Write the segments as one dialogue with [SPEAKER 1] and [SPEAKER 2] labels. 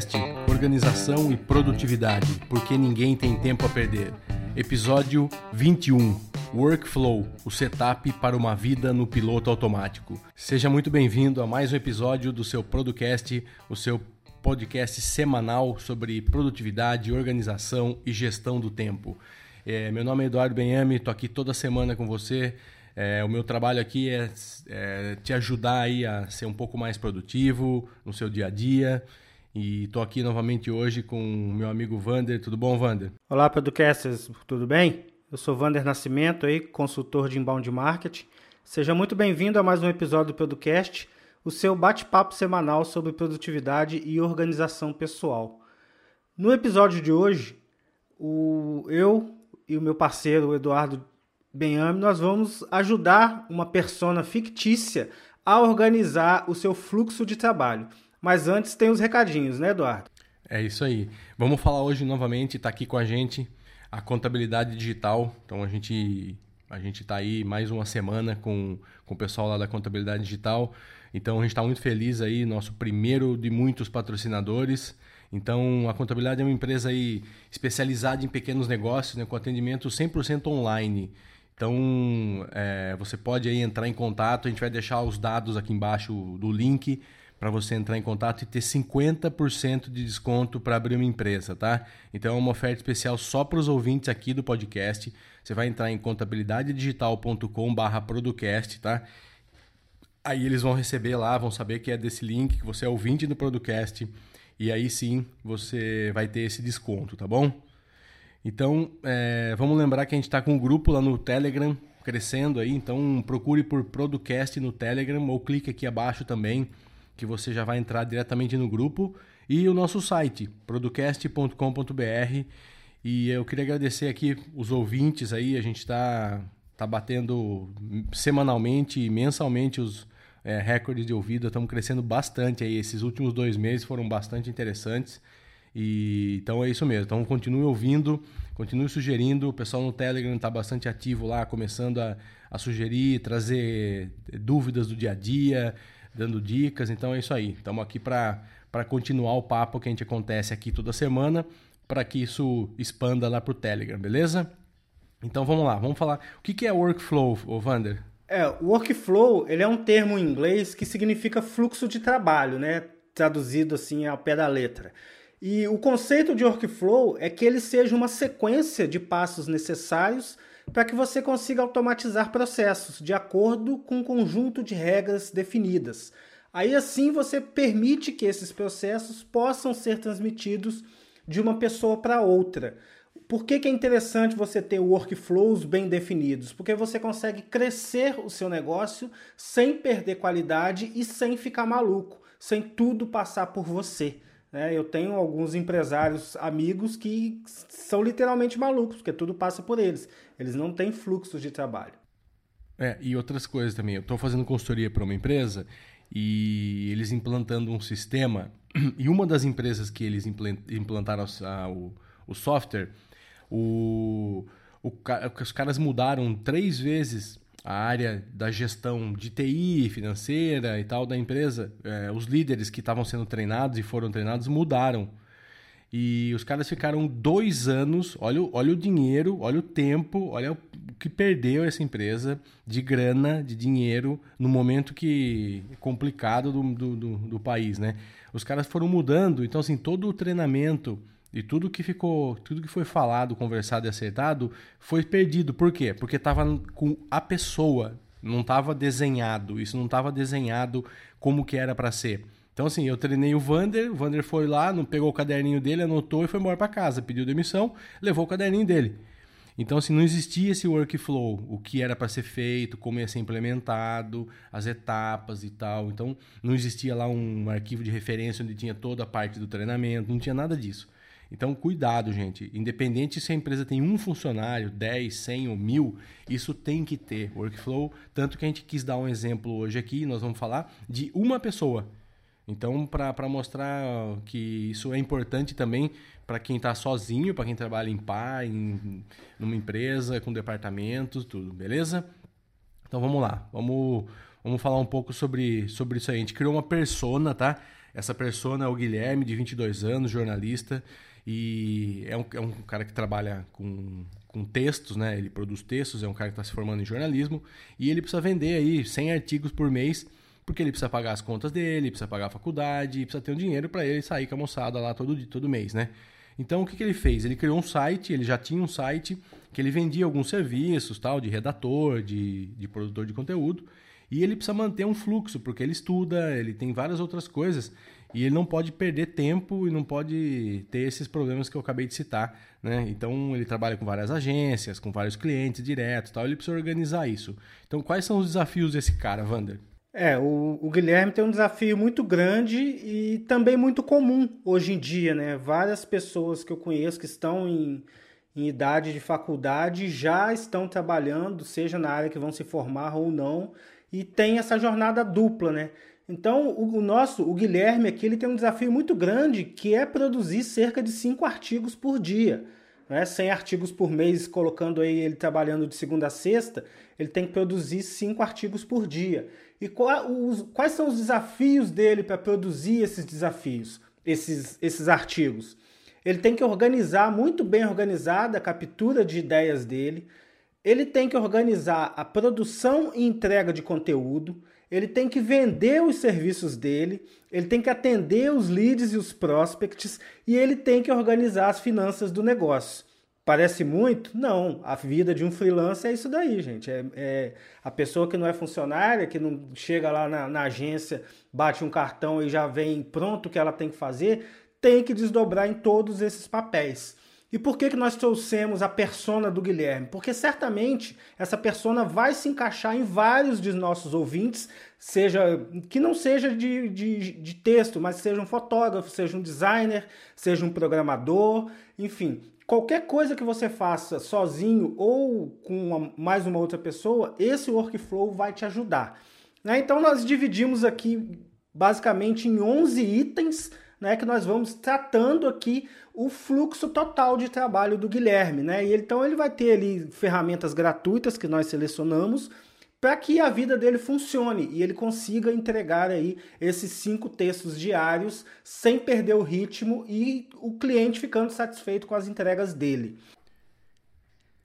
[SPEAKER 1] Producast, organização e produtividade, porque ninguém tem tempo a perder. Episódio 21, Workflow, o setup para uma vida no piloto automático. Seja muito bem-vindo a mais um episódio do seu Producast, o seu podcast semanal sobre produtividade, organização e gestão do tempo. É, meu nome é Eduardo Benhame, estou aqui toda semana com você. É, o meu trabalho aqui é, é, te ajudar aí a ser um pouco mais produtivo no seu dia a dia. E estou aqui novamente hoje com o meu amigo Vander. Tudo bom, Vander?
[SPEAKER 2] Olá, Producasters, tudo bem? Eu sou Vander Nascimento, aí, consultor de inbound marketing. Seja muito bem-vindo a mais um episódio do Producast, o seu bate-papo semanal sobre produtividade e organização pessoal. No episódio de hoje, o, eu e o meu parceiro o Eduardo Benhame, nós vamos ajudar uma persona fictícia a organizar o seu fluxo de trabalho. Mas antes tem os recadinhos, né, Eduardo?
[SPEAKER 1] É isso aí. Vamos falar hoje novamente, está aqui com a gente a contabilidade digital. Então a gente a gente está aí mais uma semana com, com o pessoal lá da contabilidade digital. Então a gente está muito feliz aí, nosso primeiro de muitos patrocinadores. Então a contabilidade é uma empresa aí especializada em pequenos negócios, né, com atendimento 100% online. Então é, você pode aí entrar em contato, a gente vai deixar os dados aqui embaixo do link para você entrar em contato e ter 50% de desconto para abrir uma empresa, tá? Então é uma oferta especial só para os ouvintes aqui do podcast. Você vai entrar em contabilidadedigital.com/producast, tá? Aí eles vão receber lá, vão saber que é desse link, que você é ouvinte do Producast, e aí sim você vai ter esse desconto, tá bom? Então, é, vamos lembrar que a gente está com um grupo lá no Telegram crescendo aí, então procure por Producast no Telegram ou clique aqui abaixo também que você já vai entrar diretamente no grupo e o nosso site, producast.com.br. E eu queria agradecer aqui os ouvintes aí, a gente está tá batendo semanalmente e mensalmente os é, recordes de ouvido, estamos crescendo bastante aí. Esses últimos dois meses foram bastante interessantes. E então é isso mesmo. Então continue ouvindo, continue sugerindo. O pessoal no Telegram está bastante ativo lá, começando a, a sugerir, trazer dúvidas do dia a dia dando dicas. Então é isso aí. Estamos aqui para continuar o papo que a gente acontece aqui toda semana, para que isso expanda lá para o Telegram, beleza? Então vamos lá, vamos falar. O que, que é workflow, Vander?
[SPEAKER 2] É, workflow ele é um termo em inglês que significa fluxo de trabalho, né? Traduzido assim ao pé da letra. E o conceito de workflow é que ele seja uma sequência de passos necessários para que você consiga automatizar processos de acordo com um conjunto de regras definidas. Aí assim você permite que esses processos possam ser transmitidos de uma pessoa para outra. Por que, que é interessante você ter workflows bem definidos? Porque você consegue crescer o seu negócio sem perder qualidade e sem ficar maluco, sem tudo passar por você. Né? Eu tenho alguns empresários amigos que são literalmente malucos, porque tudo passa por eles. Eles não têm fluxos de trabalho.
[SPEAKER 1] É, e outras coisas também. Eu estou fazendo consultoria para uma empresa e eles implantando um sistema. E uma das empresas que eles implantaram o, o software, o, o, os caras mudaram três vezes a área da gestão de TI, financeira e tal da empresa, é, os líderes que estavam sendo treinados e foram treinados mudaram. E os caras ficaram dois anos, olha, olha o dinheiro, olha o tempo, olha o que perdeu essa empresa de grana, de dinheiro, no momento que complicado do, do, do, do país, né? Os caras foram mudando, então assim, todo o treinamento e tudo que ficou, tudo que foi falado, conversado e acertado foi perdido. Por quê? Porque estava com a pessoa, não estava desenhado. Isso não estava desenhado como que era para ser. Então assim, eu treinei o Vander, o Vander foi lá, não pegou o caderninho dele, anotou e foi embora para casa, pediu demissão, levou o caderninho dele. Então, assim, não existia esse workflow, o que era para ser feito, como ia ser implementado, as etapas e tal. Então, não existia lá um arquivo de referência onde tinha toda a parte do treinamento, não tinha nada disso. Então, cuidado, gente. Independente se a empresa tem um funcionário, 10, 100 ou mil, isso tem que ter workflow. Tanto que a gente quis dar um exemplo hoje aqui, nós vamos falar de uma pessoa. Então, para mostrar que isso é importante também para quem está sozinho, para quem trabalha em par, em numa empresa, com departamentos, tudo, beleza? Então vamos lá, vamos, vamos falar um pouco sobre, sobre isso aí. A gente criou uma persona, tá? Essa persona é o Guilherme, de 22 anos, jornalista, e é um, é um cara que trabalha com, com textos, né? Ele produz textos, é um cara que está se formando em jornalismo, e ele precisa vender aí 100 artigos por mês, porque ele precisa pagar as contas dele, precisa pagar a faculdade, precisa ter um dinheiro para ele sair com a moçada lá todo, todo mês, né? Então, o que, que ele fez? Ele criou um site, ele já tinha um site que ele vendia alguns serviços, tal, de redator, de, de produtor de conteúdo, e ele precisa manter um fluxo, porque ele estuda, ele tem várias outras coisas, e ele não pode perder tempo e não pode ter esses problemas que eu acabei de citar, né? Então ele trabalha com várias agências, com vários clientes direto, tal. Ele precisa organizar isso. Então quais são os desafios desse cara, Vander?
[SPEAKER 2] É, o, o, Guilherme tem um desafio muito grande e também muito comum hoje em dia, né? Várias pessoas que eu conheço que estão em, em idade de faculdade já estão trabalhando, seja na área que vão se formar ou não, e tem essa jornada dupla, né? Então, o, nosso, o Guilherme aqui, ele tem um desafio muito grande, que é produzir cerca de cinco artigos por dia. Né? 100 artigos por mês, colocando aí ele trabalhando de segunda a sexta, ele tem que produzir cinco artigos por dia. E qual, os, quais são os desafios dele para produzir esses desafios, esses, esses artigos? Ele tem que organizar muito bem organizada a captura de ideias dele, ele tem que organizar a produção e entrega de conteúdo, ele tem que vender os serviços dele, ele tem que atender os leads e os prospects e ele tem que organizar as finanças do negócio. Parece muito? Não. A vida de um freelancer é isso daí, gente. É, é a pessoa que não é funcionária, que não chega lá na, na agência, bate um cartão e já vem pronto o que ela tem que fazer, tem que desdobrar em todos esses papéis. E por que, que nós trouxemos a persona do Guilherme? Porque certamente essa persona vai se encaixar em vários de nossos ouvintes, seja que não seja de, de, de texto, mas seja um fotógrafo, seja um designer, seja um programador, enfim. Qualquer coisa que você faça sozinho ou com uma, mais uma outra pessoa, esse workflow vai te ajudar. Né? Então nós dividimos aqui basicamente em 11 itens né, que nós vamos tratando aqui o fluxo total de trabalho do Guilherme, né? E então ele vai ter ali ferramentas gratuitas que nós selecionamos para que a vida dele funcione e ele consiga entregar aí esses cinco textos diários sem perder o ritmo e o cliente ficando satisfeito com as entregas dele.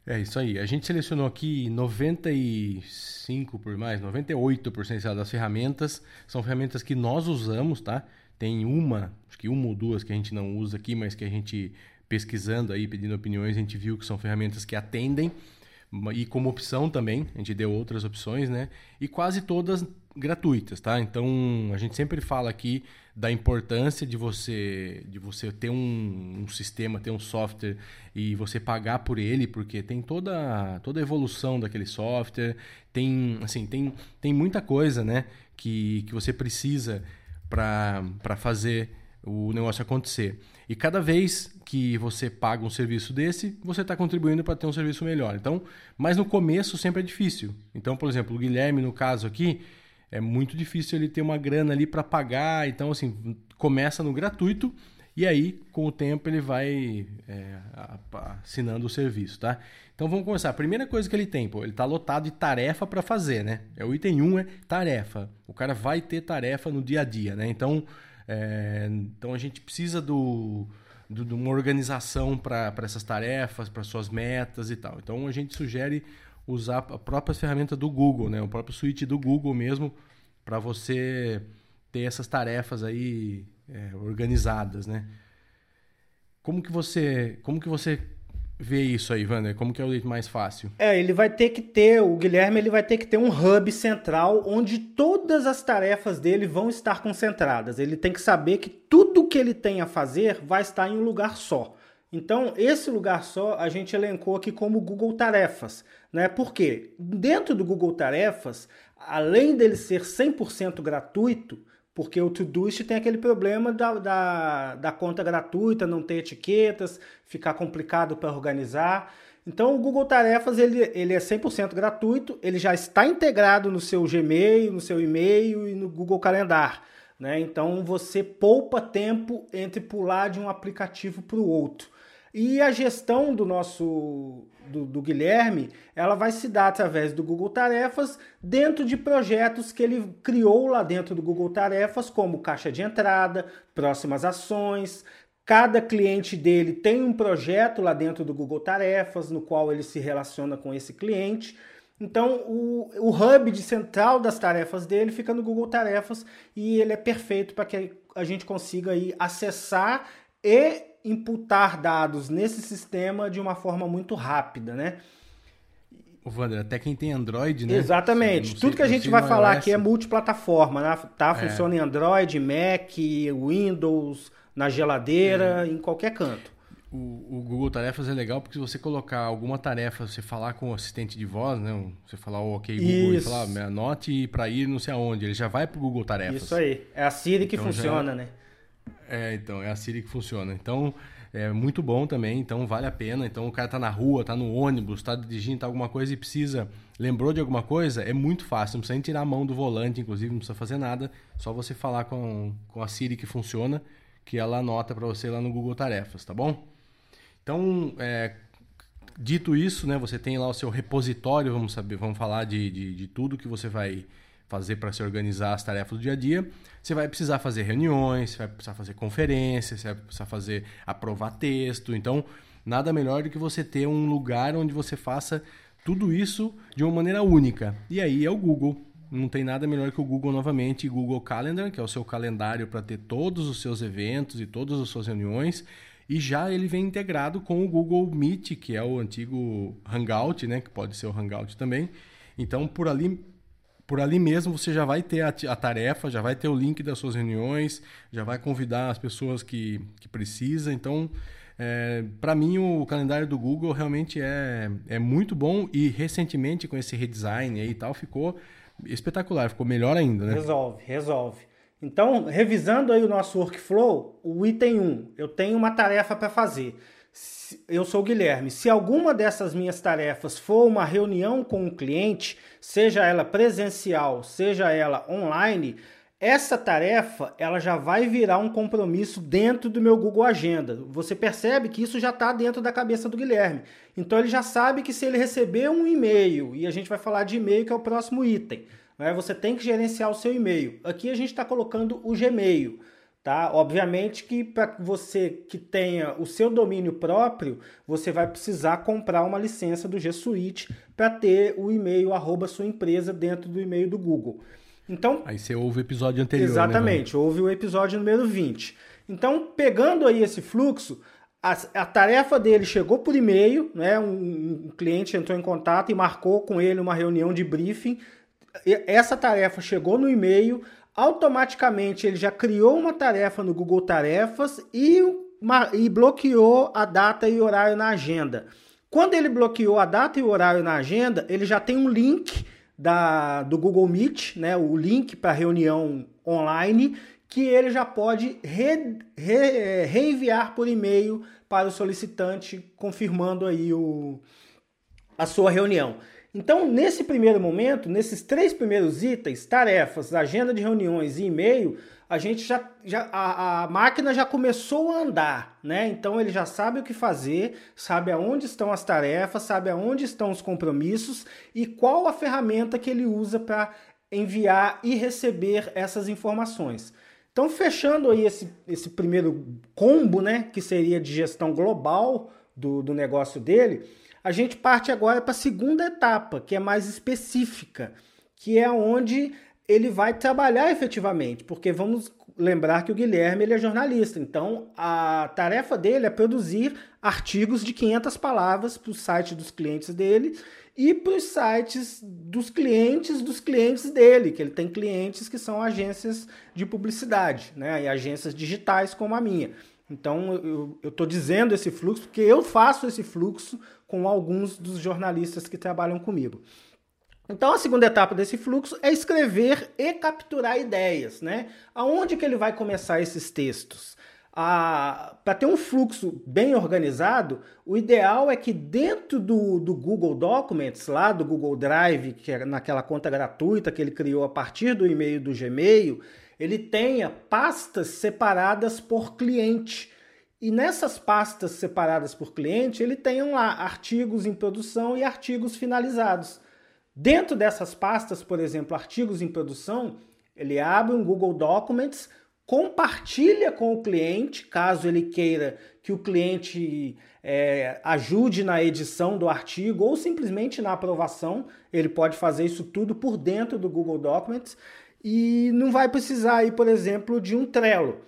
[SPEAKER 1] É isso aí. A gente selecionou aqui 95 por mais, 98% das ferramentas são ferramentas que nós usamos, tá? Tem uma, acho que uma ou duas que a gente não usa aqui, mas que a gente pesquisando aí, pedindo opiniões, a gente viu que são ferramentas que atendem e como opção também, a gente deu outras opções, né? E quase todas gratuitas, tá? Então a gente sempre fala aqui da importância de você de você ter um, um, sistema, ter um software e você pagar por ele, porque tem toda toda a evolução daquele software, tem assim tem, tem muita coisa, né? Que, que você precisa para fazer o negócio acontecer. E cada vez que você paga um serviço desse, você está contribuindo para ter um serviço melhor. Então, mas no começo sempre é difícil. Então, por exemplo, o Guilherme, no caso aqui, é muito difícil ele ter uma grana ali para pagar. Então, assim, começa no gratuito e aí, com o tempo, ele vai é, assinando o serviço, tá? Então vamos começar. A primeira coisa que ele tem, pô, ele está lotado de tarefa para fazer, né? É o item 1 um é tarefa. O cara vai ter tarefa no dia a dia, né? Então, é, então a gente precisa do, do de uma organização para essas tarefas, para suas metas e tal. Então a gente sugere usar a própria ferramenta do Google, né? O próprio suíte do Google mesmo para você ter essas tarefas aí é, organizadas, né? Como que você, como que você vê isso aí, Wander? Como que é o jeito mais fácil?
[SPEAKER 2] É, ele vai ter que ter, o Guilherme, ele vai ter que ter um hub central onde todas as tarefas dele vão estar concentradas. Ele tem que saber que tudo que ele tem a fazer vai estar em um lugar só. Então, esse lugar só a gente elencou aqui como Google Tarefas, né? Porque dentro do Google Tarefas, além dele ser 100% gratuito, porque o Todoist tem aquele problema da, da, da conta gratuita, não ter etiquetas, ficar complicado para organizar. Então o Google Tarefas ele, ele é 100% gratuito, ele já está integrado no seu Gmail, no seu e-mail e no Google Calendar. Né? Então você poupa tempo entre pular de um aplicativo para o outro. E a gestão do nosso, do, do, Guilherme, ela vai se dar através do Google Tarefas, dentro de projetos que ele criou lá dentro do Google Tarefas, como caixa de entrada, próximas ações. Cada cliente dele tem um projeto lá dentro do Google Tarefas, no qual ele se relaciona com esse cliente. Então, o, o hub de central das tarefas dele fica no Google Tarefas e ele é perfeito para que a gente consiga aí acessar e imputar dados nesse sistema de uma forma muito rápida, né?
[SPEAKER 1] O Wander, até quem tem Android, né?
[SPEAKER 2] Exatamente. Tudo que a gente vai falar aqui é multiplataforma, né? Tá? É. Funciona é. em Android, Mac, Windows, na geladeira, é. em qualquer canto
[SPEAKER 1] o, o, Google Tarefas é legal porque se você colocar alguma tarefa, você falar com o assistente de voz, né? Você falar o OK Google Isso. e falar, ah, anote para ir não sei aonde, ele já vai pro Google Tarefas.
[SPEAKER 2] Isso aí. É a Siri que então, funciona, já... né?
[SPEAKER 1] É, então, é a Siri que funciona. Então, é muito bom também, então vale a pena. Então, o cara tá na rua, tá no ônibus, tá dirigindo, tá alguma coisa e precisa, lembrou de alguma coisa, é muito fácil, não precisa nem tirar a mão do volante, inclusive, não precisa fazer nada, só você falar com, com a Siri que funciona, que ela anota para você lá no Google Tarefas, tá bom? Então, é, dito isso, né, você tem lá o seu repositório, vamos saber, vamos falar de, de, de tudo que você vai fazer para se organizar as tarefas do dia a dia. Você vai precisar fazer reuniões, você vai precisar fazer conferências, você vai precisar fazer aprovar texto. Então, nada melhor do que você ter um lugar onde você faça tudo isso de uma maneira única. E aí é o Google. Não tem nada melhor que o Google novamente, Google Calendar, que é o seu calendário para ter todos os seus eventos e todas as suas reuniões. E já ele vem integrado com o Google Meet, que é o antigo Hangout, né? Que pode ser o Hangout também. Então, por ali, por ali mesmo, você já vai ter a, a tarefa, já vai ter o link das suas reuniões, já vai convidar as pessoas que, que precisa. Então, é, para mim, o calendário do Google realmente é, é muito bom e recentemente, com esse redesign aí e tal, ficou espetacular, ficou melhor ainda, né?
[SPEAKER 2] Resolve, resolve. Então, revisando aí o nosso workflow, o item 1, eu tenho uma tarefa para fazer. Eu sou o Guilherme. Se alguma dessas minhas tarefas for uma reunião com um cliente, seja ela presencial, seja ela online, essa tarefa ela já vai virar um compromisso dentro do meu Google Agenda. Você percebe que isso já está dentro da cabeça do Guilherme. Então ele já sabe que se ele receber um e-mail, e a gente vai falar de e-mail que é o próximo item, né? Você tem que gerenciar o seu e-mail. Aqui a gente está colocando o Gmail. Tá? Obviamente que para você que tenha o seu domínio próprio, você vai precisar comprar uma licença do G Suite para ter o e-mail arroba sua empresa dentro do e-mail do Google. Então,
[SPEAKER 1] aí você ouve o episódio anterior.
[SPEAKER 2] Né, exatamente,
[SPEAKER 1] né,
[SPEAKER 2] ouve o episódio número 20. Então, pegando aí esse fluxo, a, a tarefa dele chegou por e-mail, né? Um, um cliente entrou em contato e marcou com ele uma reunião de briefing essa tarefa chegou no e-mail, automaticamente ele já criou uma tarefa no Google Tarefas e, uma, e bloqueou a data e horário na agenda. Quando ele bloqueou a data e o horário na agenda, ele já tem um link da, do Google Meet, né, o link para reunião online, que ele já pode re, re, reenviar por e-mail para o solicitante, confirmando aí o, a sua reunião. Então, nesse primeiro momento, nesses três primeiros itens, tarefas, agenda de reuniões e e-mail, a gente já, já a, a, máquina já começou a andar, né? Então ele já sabe o que fazer, sabe aonde estão as tarefas, sabe aonde estão os compromissos e qual a ferramenta que ele usa para enviar e receber essas informações. Então, fechando aí esse, esse primeiro combo, né, que seria de gestão global do, do negócio dele, a gente parte agora para a segunda etapa, que é mais específica, que é onde ele vai trabalhar efetivamente, porque vamos lembrar que o Guilherme ele é jornalista, então a tarefa dele é produzir artigos de 500 palavras para o site dos clientes dele e para os sites dos clientes dos clientes dele, que ele tem clientes que são agências de publicidade, né, e agências digitais como a minha. Então eu estou dizendo esse fluxo porque eu faço esse fluxo com alguns dos jornalistas que trabalham comigo. Então a segunda etapa desse fluxo é escrever e capturar ideias, né? Aonde que ele vai começar esses textos? Ah, Para ter um fluxo bem organizado, o ideal é que dentro do, do Google Documents, lá do Google Drive, que é naquela conta gratuita que ele criou a partir do e-mail do Gmail, ele tenha pastas separadas por cliente. E nessas pastas separadas por cliente, ele tem lá artigos em produção e artigos finalizados. Dentro dessas pastas, por exemplo, artigos em produção, ele abre um Google Documents, compartilha com o cliente, caso ele queira que o cliente é, ajude na edição do artigo ou simplesmente na aprovação. Ele pode fazer isso tudo por dentro do Google Documents e não vai precisar aí, por exemplo, de um Trello.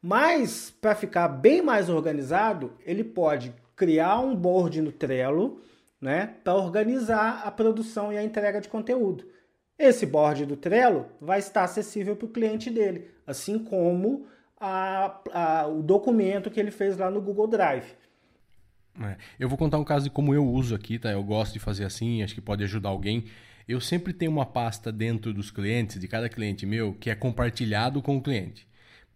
[SPEAKER 2] Mas para ficar bem mais organizado, ele pode criar um board no Trello, né, para organizar a produção e a entrega de conteúdo. Esse board do Trello vai estar acessível para o cliente dele, assim como a, a, o documento que ele fez lá no Google Drive.
[SPEAKER 1] É, eu vou contar um caso de como eu uso aqui, tá? Eu gosto de fazer assim, acho que pode ajudar alguém. Eu sempre tenho uma pasta dentro dos clientes, de cada cliente meu, que é compartilhado com o cliente.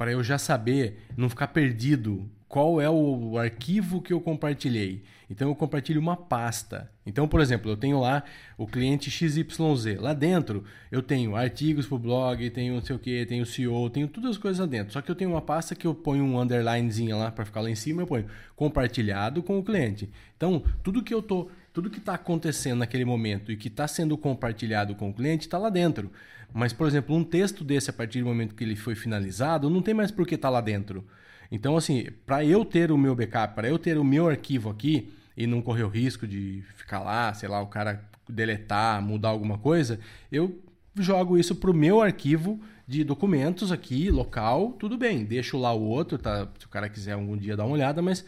[SPEAKER 1] Para eu já saber, não ficar perdido qual é o arquivo que eu compartilhei. Então eu compartilho uma pasta. Então, por exemplo, eu tenho lá o cliente XYZ. Lá dentro eu tenho artigos para o blog, tenho não sei o que, tenho CEO, tenho todas as coisas lá dentro. Só que eu tenho uma pasta que eu ponho um underlinezinho lá para ficar lá em cima, eu ponho compartilhado com o cliente. Então, tudo que eu tô, tudo que está acontecendo naquele momento e que está sendo compartilhado com o cliente está lá dentro. Mas, por exemplo, um texto desse a partir do momento que ele foi finalizado, não tem mais por que estar tá lá dentro. Então, assim, para eu ter o meu backup, para eu ter o meu arquivo aqui e não correr o risco de ficar lá, sei lá, o cara deletar, mudar alguma coisa, eu jogo isso para o meu arquivo de documentos aqui, local, tudo bem, deixo lá o outro, tá? Se o cara quiser algum dia dar uma olhada, mas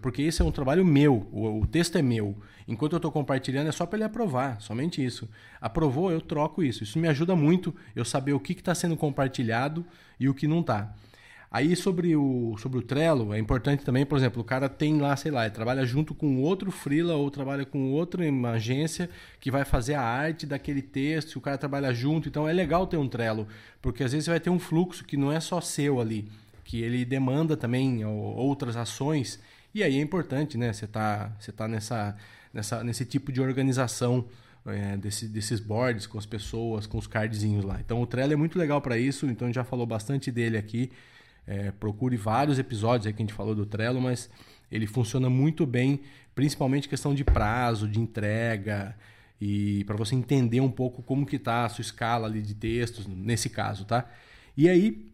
[SPEAKER 1] porque esse é um trabalho meu, o, o texto é meu. Enquanto eu estou compartilhando, é só para ele aprovar, somente isso. Aprovou, eu troco isso. Isso me ajuda muito eu saber o que está sendo compartilhado e o que não está. Aí sobre o, sobre o Trello, é importante também, por exemplo, o cara tem lá, sei lá, trabalha junto com outro freela ou trabalha com outra agência que vai fazer a arte daquele texto, o cara trabalha junto, então é legal ter um Trello, porque às vezes você vai ter um fluxo que não é só seu ali, que ele demanda também outras ações, e aí é importante, né, você tá, você tá nessa, nessa, nesse tipo de organização é, desse, desses boards com as pessoas, com os cardzinhos lá. Então o Trello é muito legal para isso, então a gente já falou bastante dele aqui. É, procure vários episódios aí que a gente falou do Trello, mas ele funciona muito bem, principalmente questão de prazo, de entrega e para você entender um pouco como que está a sua escala ali de textos nesse caso, tá? E aí,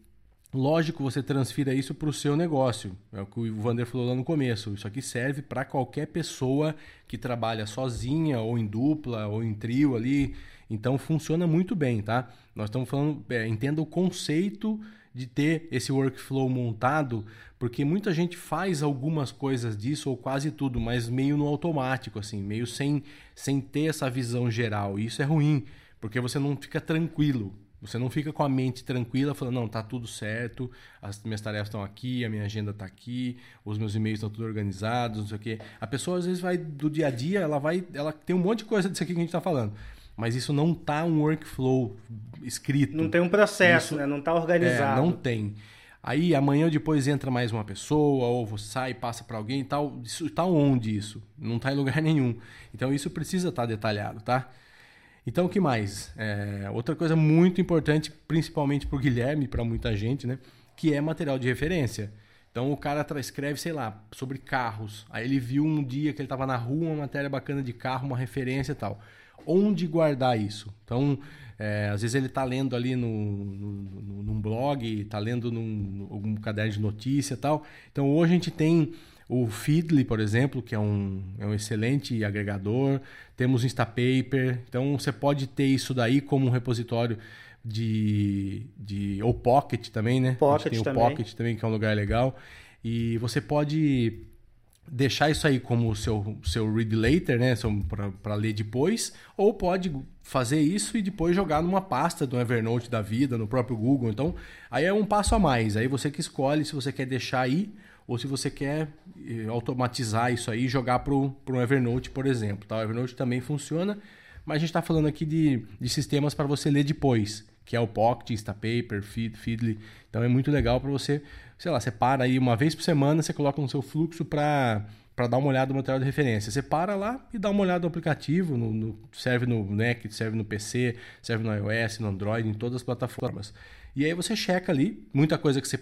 [SPEAKER 1] lógico, você transfira isso para o seu negócio. É o que o Vander falou lá no começo. Isso aqui serve para qualquer pessoa que trabalha sozinha ou em dupla ou em trio ali. Então funciona muito bem, tá? Nós estamos falando, é, entenda o conceito de ter esse workflow montado, porque muita gente faz algumas coisas disso ou quase tudo, mas meio no automático, assim, meio sem, sem ter essa visão geral. E isso é ruim, porque você não fica tranquilo. Você não fica com a mente tranquila falando, não, tá tudo certo, as minhas tarefas estão aqui, a minha agenda está aqui, os meus e-mails estão tudo organizados, não sei o quê. A pessoa às vezes vai do dia a dia, ela vai, ela tem um monte de coisa disso aqui que a gente está falando mas isso não tá um workflow escrito.
[SPEAKER 2] Não tem um processo, isso, né? Não tá organizado.
[SPEAKER 1] É, não tem. Aí amanhã depois entra mais uma pessoa, ou você sai, passa para alguém e tal. Isso tá onde isso? Não tá em lugar nenhum. Então isso precisa estar tá detalhado, tá? Então o que mais? É, outra coisa muito importante, principalmente para o Guilherme, para muita gente, né? Que é material de referência. Então o cara escreve, sei lá, sobre carros. Aí ele viu um dia que ele estava na rua uma matéria bacana de carro, uma referência e tal onde guardar isso. Então, é, às vezes ele está lendo ali no, no, num blog, está lendo num algum caderno de notícia e tal. Então, hoje a gente tem o Feedly, por exemplo, que é um, é um excelente agregador. Temos o Instapaper. Então, você pode ter isso daí como um repositório de, de ou Pocket também, né?
[SPEAKER 2] Pocket
[SPEAKER 1] tem
[SPEAKER 2] também.
[SPEAKER 1] o Pocket também, que é um lugar legal. E você pode deixar isso aí como seu seu read later, né, para ler depois, ou pode fazer isso e depois jogar numa pasta do Evernote da vida, no próprio Google. Então, aí é um passo a mais. Aí você que escolhe se você quer deixar aí ou se você quer eh, automatizar isso aí e jogar para o Evernote, por exemplo. Tá? O Evernote também funciona, mas a gente está falando aqui de, de sistemas para você ler depois, que é o Pocket, Instapaper, Feed, Feedly. Então é muito legal para você sei lá, você para aí uma vez por semana, você coloca no seu fluxo para para dar uma olhada no material de referência. Você para lá e dá uma olhada no aplicativo, no, no, serve no Mac, serve no PC, serve no iOS, no Android, em todas as plataformas. E aí você checa ali, muita coisa que você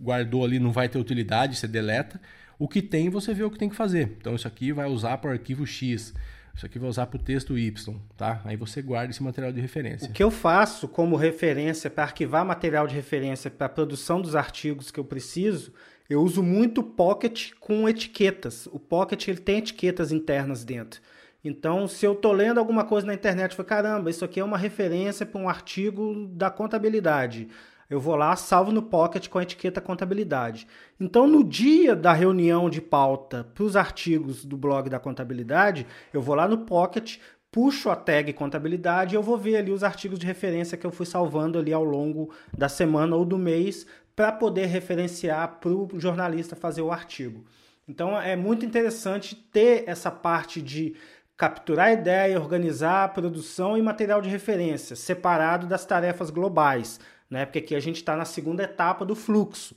[SPEAKER 1] guardou ali não vai ter utilidade, você deleta. O que tem, você vê o que tem que fazer. Então, isso aqui vai usar para o arquivo X, isso aqui vai usar para o texto Y, tá? Aí você guarda esse material de referência.
[SPEAKER 2] O que eu faço como referência para arquivar material de referência para a produção dos artigos que eu preciso, eu uso muito Pocket com etiquetas. O Pocket ele tem etiquetas internas dentro. Então, se eu estou lendo alguma coisa na internet, eu falo, caramba, isso aqui é uma referência para um artigo da contabilidade. Eu vou lá, salvo no Pocket com a etiqueta contabilidade. Então, no dia da reunião de pauta para os artigos do blog da contabilidade, eu vou lá no Pocket, puxo a tag contabilidade e eu vou ver ali os artigos de referência que eu fui salvando ali ao longo da semana ou do mês para poder referenciar para o jornalista fazer o artigo. Então, é muito interessante ter essa parte de capturar a ideia, organizar a produção e material de referência, separado das tarefas globais, né? porque aqui a gente está na segunda etapa do fluxo.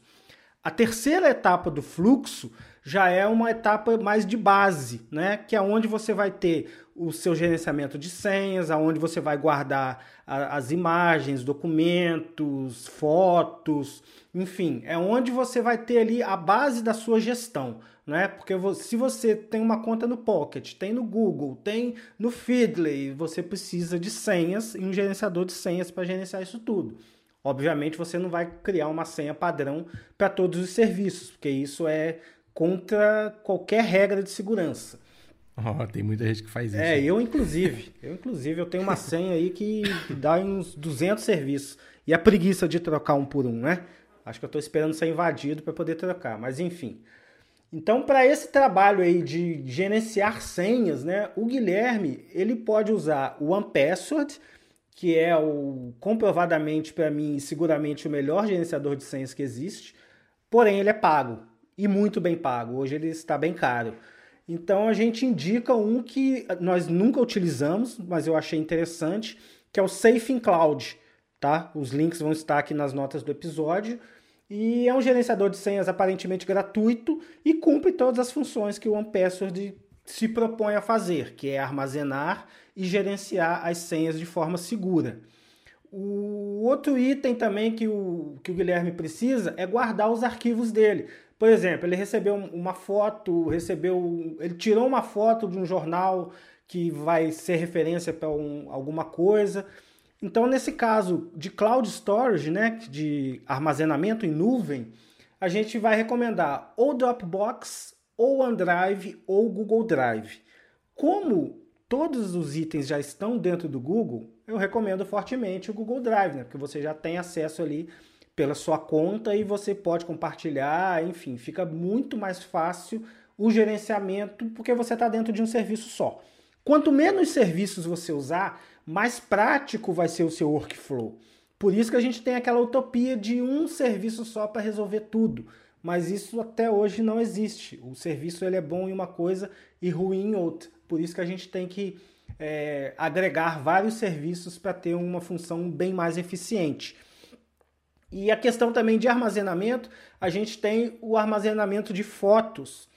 [SPEAKER 2] A terceira etapa do fluxo já é uma etapa mais de base, né? que é onde você vai ter o seu gerenciamento de senhas, aonde você vai guardar a, as imagens, documentos, fotos, enfim, é onde você vai ter ali a base da sua gestão né? Porque se você tem uma conta no Pocket, tem no Google, tem no Feedly, você precisa de senhas e um gerenciador de senhas para gerenciar isso tudo. Obviamente você não vai criar uma senha padrão para todos os serviços, porque isso é contra qualquer regra de segurança.
[SPEAKER 1] Oh, tem muita gente que faz isso.
[SPEAKER 2] É, eu inclusive. Eu inclusive eu tenho uma senha aí que dá uns 200 serviços. E a preguiça de trocar um por um, né? Acho que eu estou esperando ser invadido para poder trocar, mas enfim. Então, para esse trabalho aí de gerenciar senhas, né, o Guilherme ele pode usar o OnePassword, que é o comprovadamente para mim seguramente o melhor gerenciador de senhas que existe. Porém, ele é pago e muito bem pago. Hoje ele está bem caro. Então a gente indica um que nós nunca utilizamos, mas eu achei interessante, que é o Safe in Cloud, tá? Os links vão estar aqui nas notas do episódio. E é um gerenciador de senhas aparentemente gratuito e cumpre todas as funções que o OnePassword se propõe a fazer, que é armazenar e gerenciar as senhas de forma segura. O outro item também que o, que o Guilherme precisa é guardar os arquivos dele. Por exemplo, ele recebeu uma foto, recebeu, ele tirou uma foto de um jornal que vai ser referência para um, alguma coisa então, nesse caso de cloud storage, né, de armazenamento em nuvem, a gente vai recomendar ou Dropbox, ou OneDrive, ou Google Drive. Como todos os itens já estão dentro do Google, eu recomendo fortemente o Google Drive, né, porque você já tem acesso ali pela sua conta e você pode compartilhar, enfim, fica muito mais fácil o gerenciamento porque você está dentro de um serviço só. Quanto menos serviços você usar, mais prático vai ser o seu workflow. Por isso que a gente tem aquela utopia de um serviço só para resolver tudo. Mas isso até hoje não existe. O serviço ele é bom em uma coisa e ruim em outra. Por isso que a gente tem que é, agregar vários serviços para ter uma função bem mais eficiente. E a questão também de armazenamento, a gente tem o armazenamento de fotos.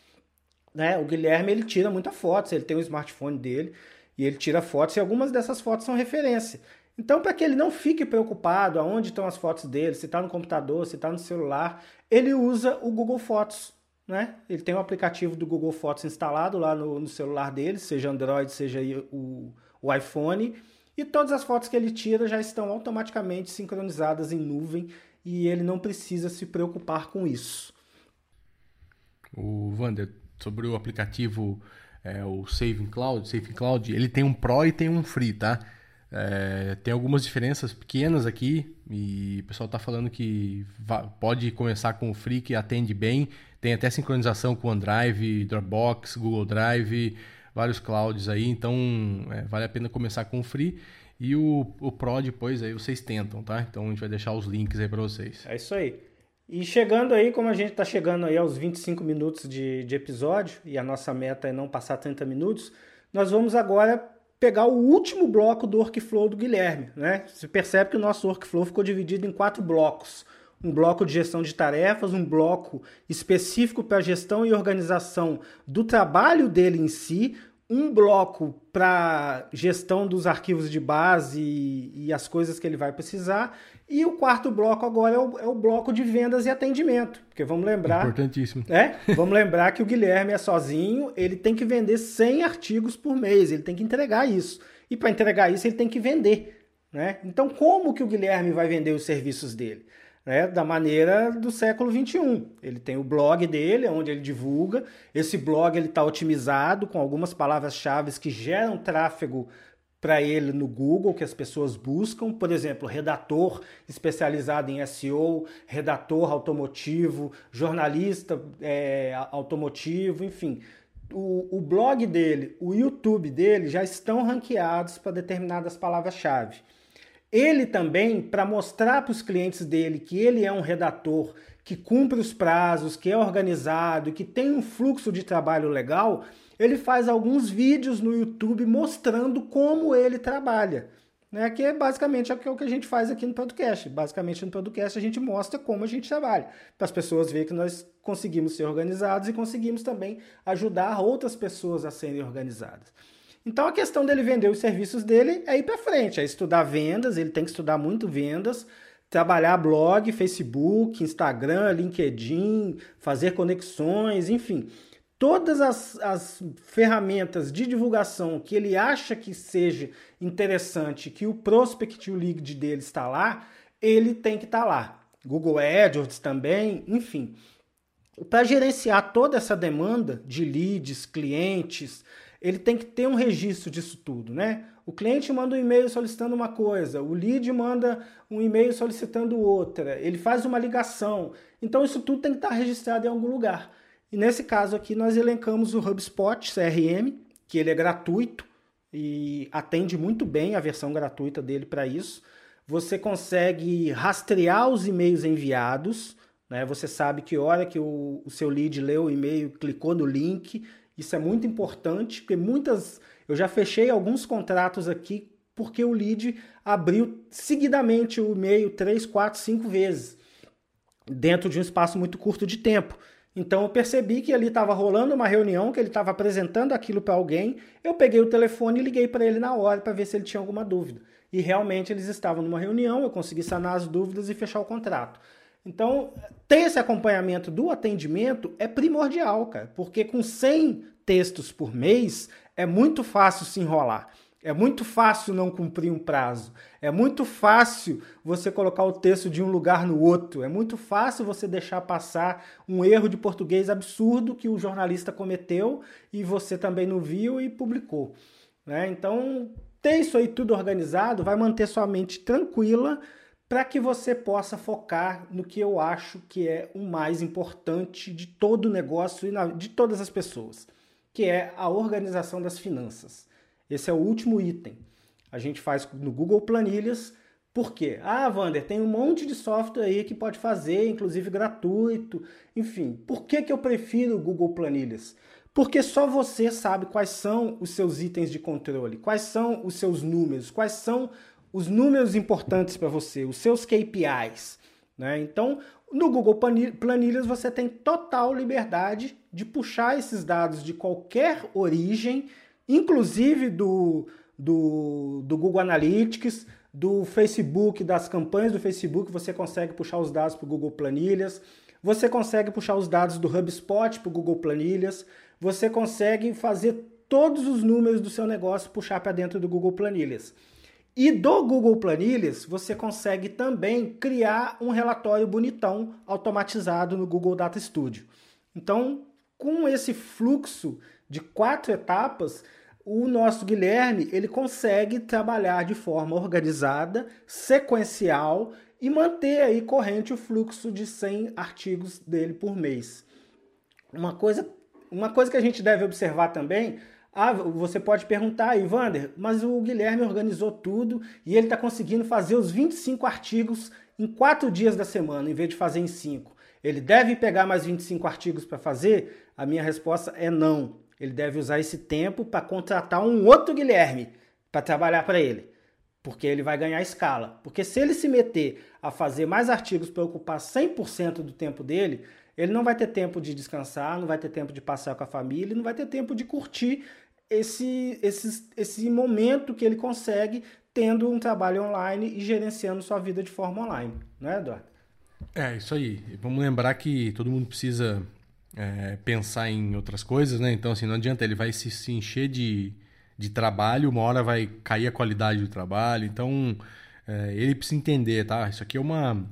[SPEAKER 2] Né? O Guilherme ele tira muita fotos, ele tem o smartphone dele e ele tira fotos e algumas dessas fotos são referência. Então, para que ele não fique preocupado aonde estão as fotos dele, se está no computador, se está no celular, ele usa o Google Fotos. Né? Ele tem o aplicativo do Google Fotos instalado lá no, no celular dele, seja Android, seja o, o iPhone, e todas as fotos que ele tira já estão automaticamente sincronizadas em nuvem e ele não precisa se preocupar com isso.
[SPEAKER 1] O Wander, sobre o aplicativo é, o Saving Cloud, Saving Cloud, ele tem um Pro e tem um Free, tá? É, tem algumas diferenças pequenas aqui e o pessoal está falando que pode começar com o Free que atende bem, tem até sincronização com OneDrive, Dropbox, Google Drive, vários clouds aí, então é, vale a pena começar com o Free e o, o Pro depois aí vocês tentam, tá? Então a gente vai deixar os links aí para vocês.
[SPEAKER 2] É isso aí. E chegando aí, como a gente está chegando aí aos 25 minutos de, de episódio, e a nossa meta é não passar 30 minutos, nós vamos agora pegar o último bloco do workflow do Guilherme. Né? Você percebe que o nosso workflow ficou dividido em quatro blocos. Um bloco de gestão de tarefas, um bloco específico para gestão e organização do trabalho dele em si, um bloco para gestão dos arquivos de base e, e, as coisas que ele vai precisar. E o quarto bloco agora é o, é o, bloco de vendas e atendimento. Porque vamos lembrar.
[SPEAKER 1] Importantíssimo.
[SPEAKER 2] É, vamos lembrar que o Guilherme é sozinho, ele tem que vender 100 artigos por mês, ele tem que entregar isso. E para entregar isso, ele tem que vender. Né? Então, como que o Guilherme vai vender os serviços dele? né, da maneira do século 21. Ele tem o blog dele, onde ele divulga. Esse blog ele está otimizado com algumas palavras-chave que geram tráfego para ele no Google, que as pessoas buscam. Por exemplo, redator especializado em SEO, redator automotivo, jornalista é, automotivo, enfim. O, o blog dele, o YouTube dele já estão ranqueados para determinadas palavras-chave. Ele também, para mostrar para os clientes dele que ele é um redator que cumpre os prazos, que é organizado, que tem um fluxo de trabalho legal, ele faz alguns vídeos no YouTube mostrando como ele trabalha. Né, que é basicamente é o que a gente faz aqui no podcast. Basicamente no podcast a gente mostra como a gente trabalha, para as pessoas verem que nós conseguimos ser organizados e conseguimos também ajudar outras pessoas a serem organizadas. Então a questão dele vender os serviços dele é ir para frente, é estudar vendas, ele tem que estudar muito vendas, trabalhar blog, Facebook, Instagram, LinkedIn, fazer conexões, enfim. Todas as, as ferramentas de divulgação que ele acha que seja interessante, que o prospect lead dele está lá, ele tem que estar tá lá. Google AdWords também, enfim. Para gerenciar toda essa demanda de leads, clientes, ele tem que ter um registro disso tudo, né? O cliente manda um e-mail solicitando uma coisa, o lead manda um e-mail solicitando outra, ele faz uma ligação. Então isso tudo tem que estar registrado em algum lugar. E nesse caso aqui nós elencamos o HubSpot CRM, que ele é gratuito e atende muito bem a versão gratuita dele para isso. Você consegue rastrear os e-mails enviados, né? Você sabe que hora que o, o seu lead leu o e-mail, clicou no link, isso é muito importante, porque muitas. Eu já fechei alguns contratos aqui porque o lead abriu seguidamente o e-mail 3, 4, 5 vezes, dentro de um espaço muito curto de tempo. Então eu percebi que ali estava rolando uma reunião, que ele estava apresentando aquilo para alguém. Eu peguei o telefone e liguei para ele na hora para ver se ele tinha alguma dúvida. E realmente eles estavam numa reunião, eu consegui sanar as dúvidas e fechar o contrato. Então, ter esse acompanhamento do atendimento é primordial, cara, porque com 100 textos por mês é muito fácil se enrolar. É muito fácil não cumprir um prazo. É muito fácil você colocar o texto de um lugar no outro. É muito fácil você deixar passar um erro de português absurdo que o jornalista cometeu e você também não viu e publicou. Né? Então, ter isso aí tudo organizado vai manter sua mente tranquila para que você possa focar no que eu acho que é o mais importante de todo o negócio e de todas as pessoas, que é a organização das finanças. Esse é o último item. A gente faz no Google Planilhas. Por quê? Ah, Wander, tem um monte de software aí que pode fazer, inclusive gratuito. Enfim, por que, que eu prefiro o Google Planilhas? Porque só você sabe quais são os seus itens de controle, quais são os seus números, quais são os números importantes para você, os seus KPIs. Né? Então, no Google Planilhas você tem total liberdade de puxar esses dados de qualquer origem, inclusive do, do, do Google Analytics, do Facebook, das campanhas do Facebook, você consegue puxar os dados para o Google Planilhas. Você consegue puxar os dados do HubSpot para o Google Planilhas. Você consegue fazer todos os números do seu negócio puxar para dentro do Google Planilhas. E do Google Planilhas, você consegue também criar um relatório bonitão automatizado no Google Data Studio. Então, com esse fluxo de quatro etapas, o nosso Guilherme ele consegue trabalhar de forma organizada, sequencial e manter aí corrente o fluxo de 100 artigos dele por mês. Uma coisa, uma coisa que a gente deve observar também ah, você pode perguntar, Ivander, mas o Guilherme organizou tudo e ele está conseguindo fazer os 25 artigos em quatro dias da semana, em vez de fazer em cinco. Ele deve pegar mais 25 artigos para fazer? A minha resposta é não. Ele deve usar esse tempo para contratar um outro Guilherme para trabalhar para ele, porque ele vai ganhar escala. Porque se ele se meter a fazer mais artigos para ocupar 100% do tempo dele, ele não vai ter tempo de descansar, não vai ter tempo de passear com a família, não vai ter tempo de curtir esse, esse, esse momento que ele consegue tendo um trabalho online e gerenciando sua vida de forma online, não é, Eduardo?
[SPEAKER 1] É, isso aí. Vamos lembrar que todo mundo precisa é, pensar em outras coisas, né? Então, assim, não adianta, ele vai se, se encher de, de trabalho, uma hora vai cair a qualidade do trabalho. Então, é, ele precisa entender, tá? Isso aqui é uma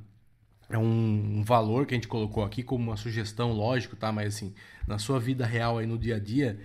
[SPEAKER 1] é um, um, valor que a gente colocou aqui como uma sugestão, lógico, tá? Mas assim, na sua vida real aí no dia a dia,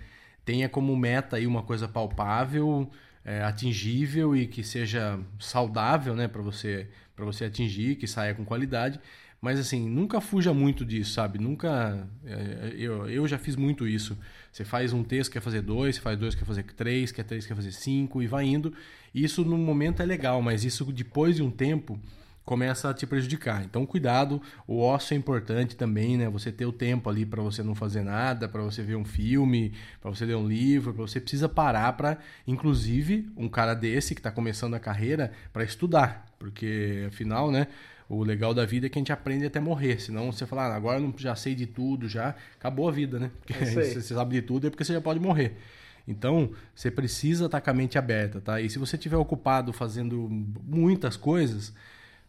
[SPEAKER 1] tenha como meta aí uma coisa palpável, é, atingível e que seja saudável, né, para você para você atingir, que saia com qualidade. Mas assim, nunca fuja muito disso, sabe? Nunca. É, eu, eu já fiz muito isso. Você faz um texto, quer fazer dois, você faz dois, quer fazer três, quer três, quer fazer cinco, e vai indo. Isso no momento é legal, mas isso depois de um tempo começa a te prejudicar. Então, cuidado, o ócio é importante também, né? Você ter o tempo ali para você não fazer nada, para você ver um filme, para você ler um livro, para você precisa parar para, inclusive, um cara desse que está começando a carreira, para estudar, porque afinal, né? O legal da vida é que a gente aprende até morrer. Senão você fala, ah, agora eu já sei de tudo, já acabou a vida, né? Porque é você sabe de tudo é porque você já pode morrer. Então, você precisa estar com a mente aberta, tá? E se você estiver ocupado fazendo muitas coisas,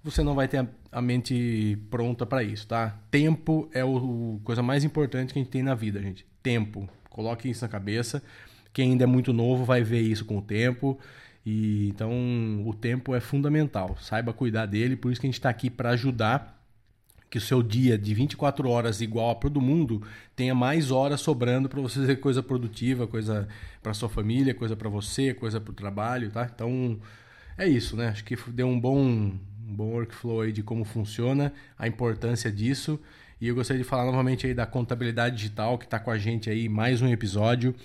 [SPEAKER 1] você não vai ter a mente pronta para isso, tá? Tempo é a coisa mais importante que a gente tem na vida, gente. Tempo. Coloque isso na cabeça. Quem ainda é muito novo vai ver isso com o tempo. E então o tempo é fundamental. Saiba cuidar dele, por isso que a gente está aqui para ajudar que o seu dia de 24 horas igual a todo mundo tenha mais horas sobrando para você fazer coisa produtiva, coisa para sua família, coisa para você, coisa para o trabalho, tá? Então é isso, né? Acho que deu um bom um bom workflow aí de como funciona, a importância disso. E eu gostaria de falar novamente aí da contabilidade digital que está com a gente aí mais um episódio.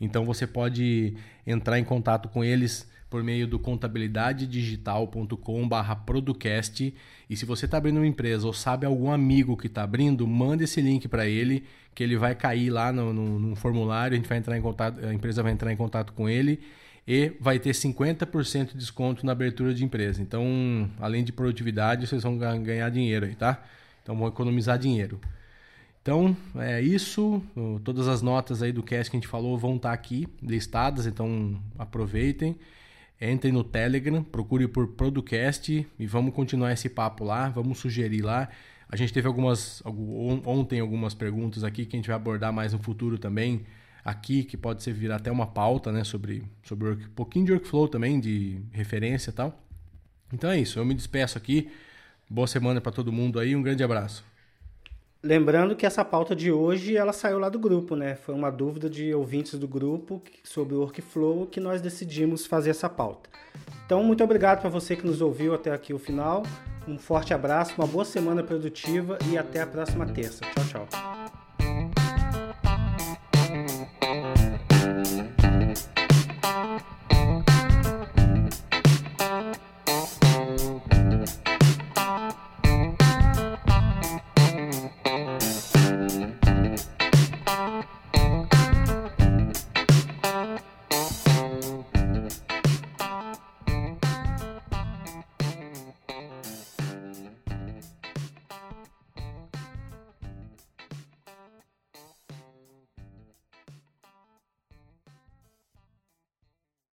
[SPEAKER 1] Então você pode entrar em contato com eles por meio do contabilidadedigital.com/producast. E se você está abrindo uma empresa ou sabe algum amigo que está abrindo, manda esse link para ele, que ele vai cair lá no, no, formulário. A gente vai entrar em contato, a empresa vai entrar em contato com ele e vai ter 50% de desconto na abertura de empresa. Então, além de produtividade, vocês vão ganhar dinheiro aí, tá? Então, vão economizar dinheiro. Então, é isso. Todas as notas aí do cast que a gente falou vão estar tá aqui listadas, então aproveitem. Entrem no Telegram, procure por Producast e vamos continuar esse papo lá, vamos sugerir lá. A gente teve algumas ontem algumas perguntas aqui que a gente vai abordar mais no futuro também aqui, que pode ser virar até uma pauta, né, sobre, sobre um pouquinho de workflow também, de referência e tal. Então é isso, eu me despeço aqui. Boa semana para todo mundo aí, um grande abraço.
[SPEAKER 2] Lembrando que essa pauta de hoje ela saiu lá do grupo, né? Foi uma dúvida de ouvintes do grupo sobre o workflow que nós decidimos fazer essa pauta. Então, muito obrigado para você que nos ouviu até aqui o final. Um forte abraço, uma boa semana produtiva e até a próxima terça. Tchau, tchau.